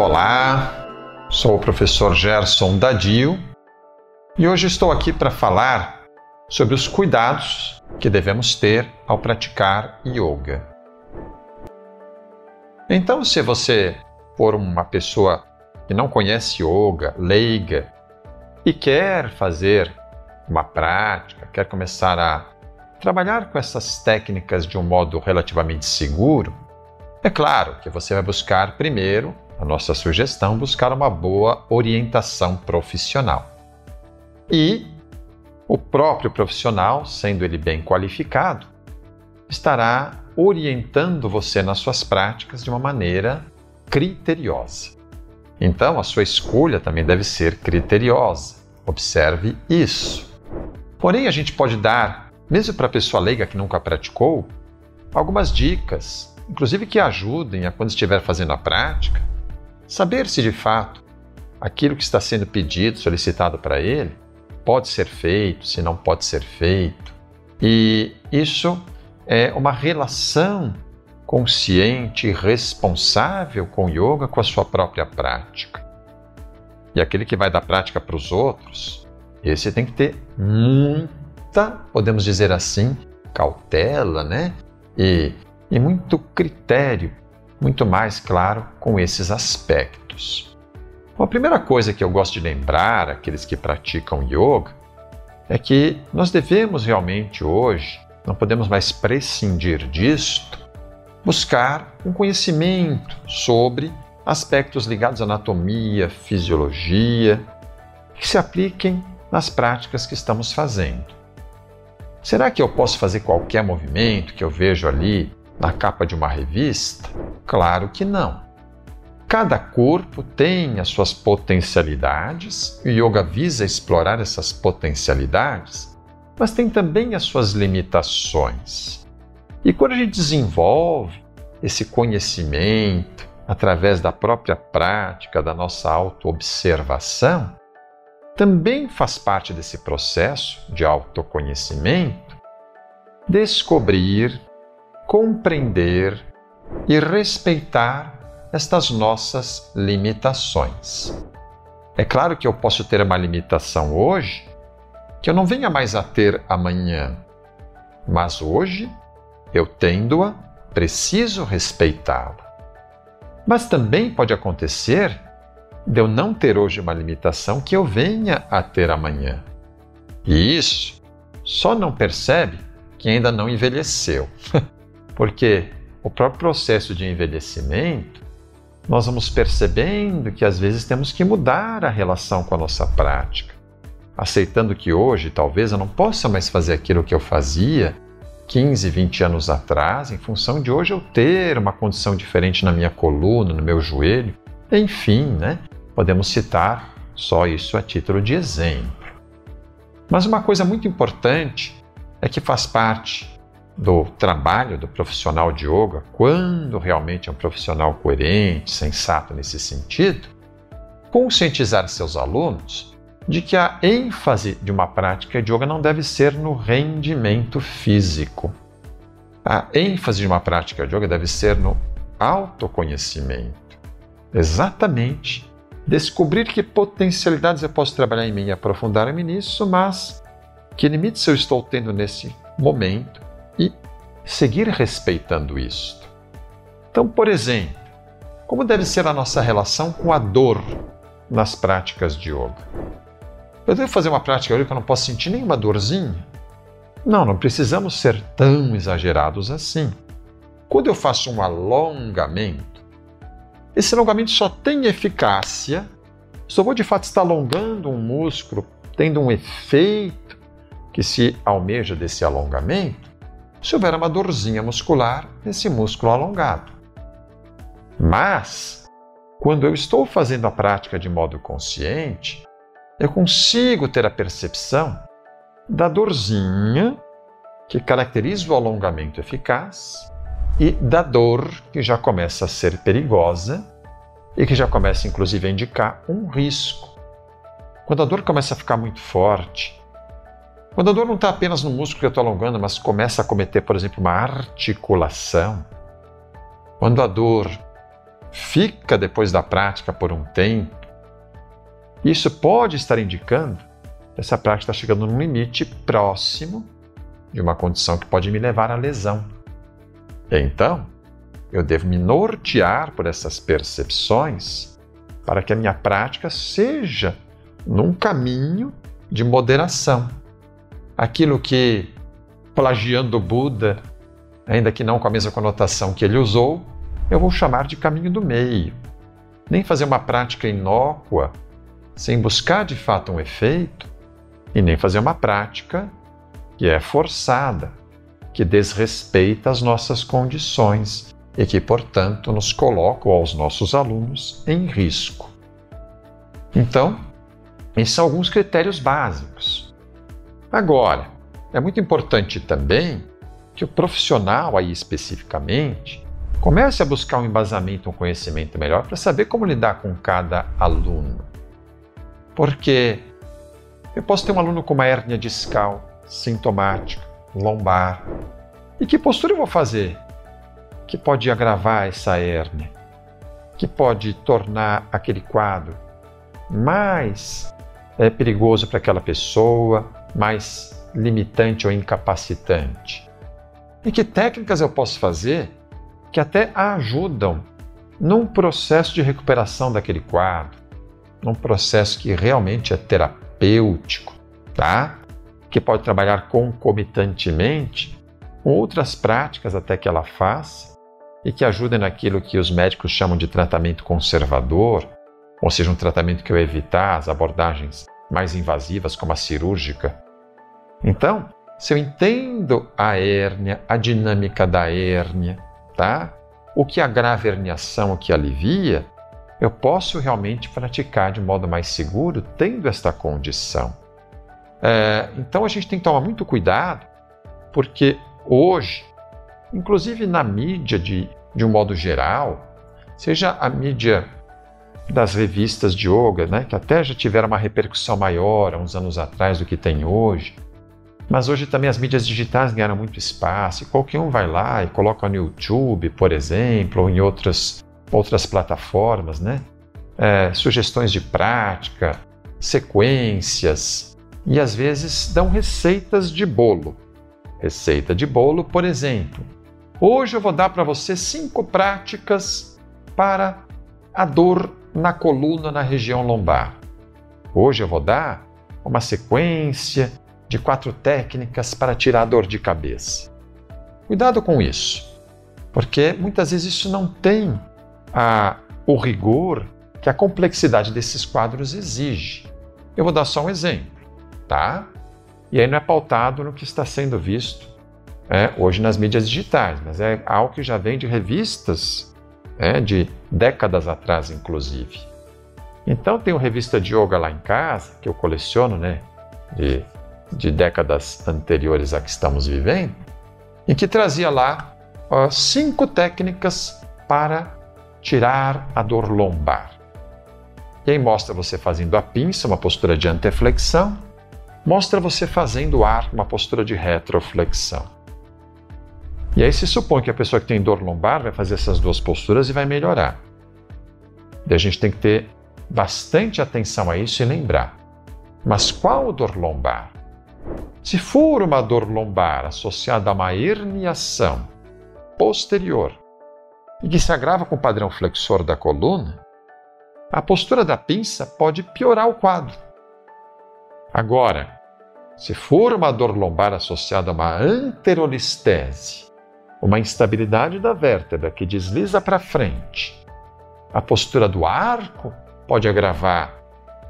Olá, sou o professor Gerson Dadio e hoje estou aqui para falar sobre os cuidados que devemos ter ao praticar yoga. Então, se você for uma pessoa que não conhece yoga, leiga, e quer fazer uma prática, quer começar a trabalhar com essas técnicas de um modo relativamente seguro, é claro que você vai buscar primeiro, a nossa sugestão, buscar uma boa orientação profissional. E o próprio profissional, sendo ele bem qualificado, estará orientando você nas suas práticas de uma maneira criteriosa. Então, a sua escolha também deve ser criteriosa. Observe isso. Porém, a gente pode dar, mesmo para a pessoa leiga que nunca praticou, algumas dicas, inclusive que ajudem a, quando estiver fazendo a prática, saber se de fato aquilo que está sendo pedido, solicitado para ele, pode ser feito, se não pode ser feito. E isso é uma relação consciente e responsável com o yoga, com a sua própria prática. E aquele que vai dar prática para os outros, esse tem que ter muita, podemos dizer assim, cautela, né? E, e muito critério, muito mais claro com esses aspectos. Bom, a primeira coisa que eu gosto de lembrar aqueles que praticam yoga é que nós devemos realmente hoje, não podemos mais prescindir disto, buscar um conhecimento sobre aspectos ligados à anatomia, fisiologia, que se apliquem nas práticas que estamos fazendo. Será que eu posso fazer qualquer movimento que eu vejo ali na capa de uma revista? Claro que não. Cada corpo tem as suas potencialidades, e o yoga visa explorar essas potencialidades, mas tem também as suas limitações. E quando a gente desenvolve esse conhecimento através da própria prática, da nossa autoobservação, também faz parte desse processo de autoconhecimento descobrir, compreender e respeitar estas nossas limitações. É claro que eu posso ter uma limitação hoje que eu não venha mais a ter amanhã, mas hoje eu tendo-a, preciso respeitá-la. Mas também pode acontecer de eu não ter hoje uma limitação que eu venha a ter amanhã. E isso só não percebe quem ainda não envelheceu. Porque o próprio processo de envelhecimento, nós vamos percebendo que às vezes temos que mudar a relação com a nossa prática, aceitando que hoje talvez eu não possa mais fazer aquilo que eu fazia 15, 20 anos atrás, em função de hoje eu ter uma condição diferente na minha coluna, no meu joelho, enfim, né? Podemos citar só isso a título de exemplo. Mas uma coisa muito importante é que faz parte do trabalho do profissional de yoga, quando realmente é um profissional coerente, sensato nesse sentido, conscientizar seus alunos de que a ênfase de uma prática de yoga não deve ser no rendimento físico. A ênfase de uma prática de yoga deve ser no autoconhecimento. Exatamente. Descobrir que potencialidades eu posso trabalhar em mim e aprofundar-me nisso, mas que limites eu estou tendo nesse momento seguir respeitando isto. Então, por exemplo, como deve ser a nossa relação com a dor nas práticas de yoga? Eu devo fazer uma prática hoje que eu não posso sentir nenhuma dorzinha? Não, não precisamos ser tão exagerados assim. Quando eu faço um alongamento, esse alongamento só tem eficácia se eu vou de fato estar alongando um músculo, tendo um efeito que se almeja desse alongamento, se houver uma dorzinha muscular nesse músculo alongado. Mas, quando eu estou fazendo a prática de modo consciente, eu consigo ter a percepção da dorzinha que caracteriza o alongamento eficaz e da dor que já começa a ser perigosa e que já começa inclusive a indicar um risco. Quando a dor começa a ficar muito forte, quando a dor não está apenas no músculo que eu estou alongando, mas começa a cometer, por exemplo, uma articulação, quando a dor fica depois da prática por um tempo. Isso pode estar indicando que essa prática está chegando num limite próximo de uma condição que pode me levar à lesão. Então, eu devo me nortear por essas percepções para que a minha prática seja num caminho de moderação. Aquilo que, plagiando Buda, ainda que não com a mesma conotação que ele usou, eu vou chamar de caminho do meio. Nem fazer uma prática inócua, sem buscar de fato um efeito, e nem fazer uma prática que é forçada, que desrespeita as nossas condições e que, portanto, nos coloca aos nossos alunos em risco. Então, esses são alguns critérios básicos. Agora, é muito importante também que o profissional aí especificamente comece a buscar um embasamento, um conhecimento melhor para saber como lidar com cada aluno. Porque eu posso ter um aluno com uma hérnia discal sintomática, lombar. E que postura eu vou fazer que pode agravar essa hérnia? Que pode tornar aquele quadro mais é, perigoso para aquela pessoa, mais limitante ou incapacitante? E que técnicas eu posso fazer que até ajudam num processo de recuperação daquele quadro, num processo que realmente é terapêutico, tá? que pode trabalhar concomitantemente com outras práticas até que ela faça e que ajudem naquilo que os médicos chamam de tratamento conservador, ou seja, um tratamento que vai evitar as abordagens mais invasivas, como a cirúrgica. Então, se eu entendo a hérnia, a dinâmica da hérnia, tá? O que agrava a herniação, o que alivia, eu posso realmente praticar de modo mais seguro tendo esta condição. É, então a gente tem que tomar muito cuidado, porque hoje, inclusive na mídia de, de um modo geral, seja a mídia das revistas de yoga, né, que até já tiveram uma repercussão maior há uns anos atrás do que tem hoje, mas hoje também as mídias digitais ganharam muito espaço, e qualquer um vai lá e coloca no YouTube, por exemplo, ou em outras, outras plataformas, né? É, sugestões de prática, sequências, e às vezes dão receitas de bolo. Receita de bolo, por exemplo. Hoje eu vou dar para você cinco práticas para a dor na coluna na região lombar. Hoje eu vou dar uma sequência de quatro técnicas para tirar dor de cabeça. Cuidado com isso, porque muitas vezes isso não tem a, o rigor que a complexidade desses quadros exige. Eu vou dar só um exemplo tá? E aí não é pautado no que está sendo visto é, hoje nas mídias digitais, mas é algo que já vem de revistas é, de décadas atrás, inclusive. Então uma revista de yoga lá em casa, que eu coleciono, né, de, de décadas anteriores a que estamos vivendo, em que trazia lá ó, cinco técnicas para tirar a dor lombar. E aí mostra você fazendo a pinça, uma postura de anteflexão, mostra você fazendo o ar, uma postura de retroflexão. E aí se supõe que a pessoa que tem dor lombar vai fazer essas duas posturas e vai melhorar. E a gente tem que ter bastante atenção a isso e lembrar. Mas qual dor lombar? Se for uma dor lombar associada a uma herniação posterior e que se agrava com o padrão flexor da coluna, a postura da pinça pode piorar o quadro. Agora, se for uma dor lombar associada a uma anterolistese, uma instabilidade da vértebra que desliza para frente, a postura do arco pode agravar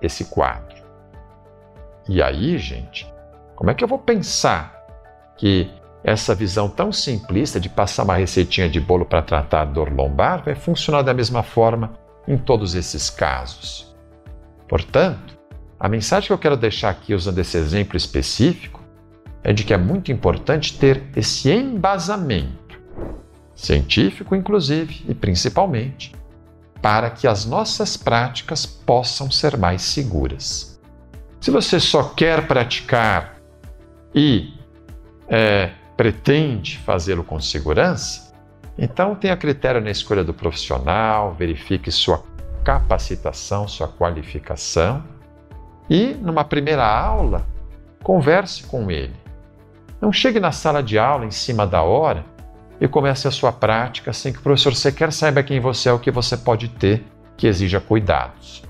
esse quadro. E aí, gente, como é que eu vou pensar que essa visão tão simplista de passar uma receitinha de bolo para tratar a dor lombar vai funcionar da mesma forma em todos esses casos? Portanto, a mensagem que eu quero deixar aqui usando esse exemplo específico é de que é muito importante ter esse embasamento, científico inclusive e principalmente, para que as nossas práticas possam ser mais seguras. Se você só quer praticar e é, pretende fazê-lo com segurança, Então tenha critério na escolha do profissional, verifique sua capacitação, sua qualificação e, numa primeira aula, converse com ele. Não chegue na sala de aula em cima da hora e comece a sua prática sem que o professor sequer saiba quem você é, o que você pode ter, que exija cuidados.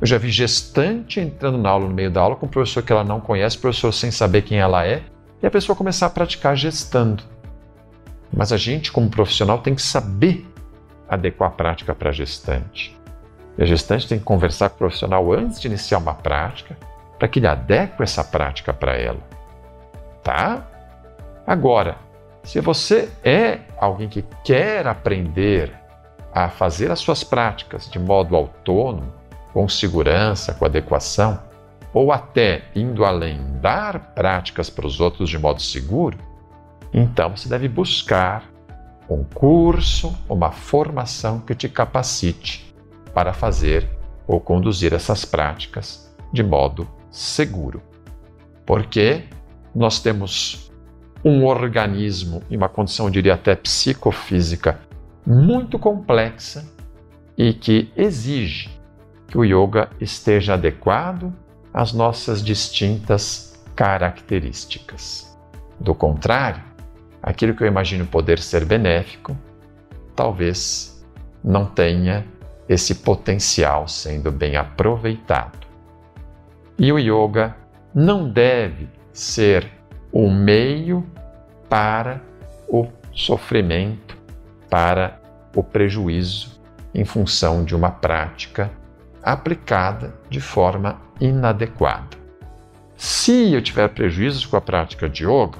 Eu já vi gestante entrando na aula no meio da aula com um professor que ela não conhece, professor sem saber quem ela é, e a pessoa começar a praticar gestando. Mas a gente, como profissional, tem que saber adequar a prática para a gestante. E a gestante tem que conversar com o profissional antes de iniciar uma prática, para que ele adeque essa prática para ela. Tá? Agora, se você é alguém que quer aprender a fazer as suas práticas de modo autônomo, com segurança, com adequação, ou até indo além, dar práticas para os outros de modo seguro, então você deve buscar um curso, uma formação que te capacite para fazer ou conduzir essas práticas de modo seguro. Porque nós temos um organismo em uma condição, eu diria até psicofísica, muito complexa e que exige que o yoga esteja adequado às nossas distintas características. Do contrário, aquilo que eu imagino poder ser benéfico, talvez não tenha esse potencial sendo bem aproveitado. E o yoga não deve ser o meio para o sofrimento, para o prejuízo em função de uma prática aplicada de forma inadequada. Se eu tiver prejuízos com a prática de yoga,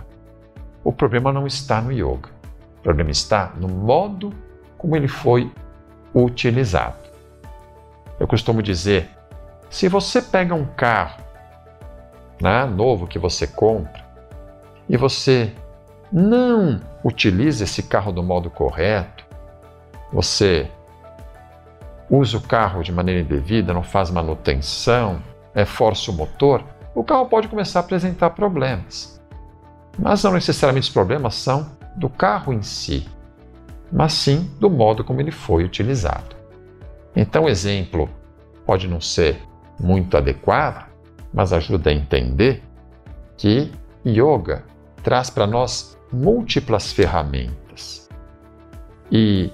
o problema não está no yoga. O problema está no modo como ele foi utilizado. Eu costumo dizer: se você pega um carro né, novo que você compra e você não utiliza esse carro do modo correto, você usa o carro de maneira indevida, não faz manutenção, é, força o motor, o carro pode começar a apresentar problemas. Mas não necessariamente os problemas são do carro em si, mas sim do modo como ele foi utilizado. Então, o exemplo pode não ser muito adequado, mas ajuda a entender que yoga traz para nós múltiplas ferramentas. E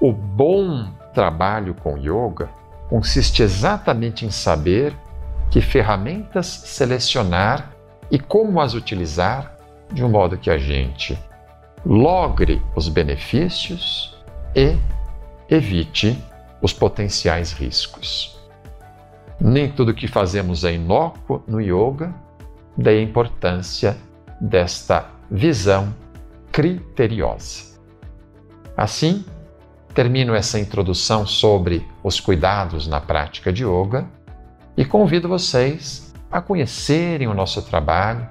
o bom trabalho com yoga consiste exatamente em saber que ferramentas selecionar e como as utilizar de um modo que a gente logre os benefícios e evite os potenciais riscos. Nem tudo que fazemos é inócuo no yoga, daí a importância desta visão criteriosa. Assim, termino essa introdução sobre os cuidados na prática de yoga e convido vocês a conhecerem o nosso trabalho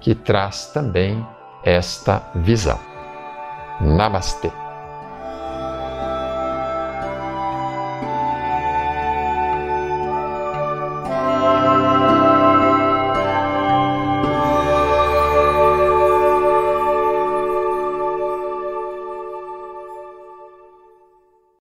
que traz também esta visão. Namastê!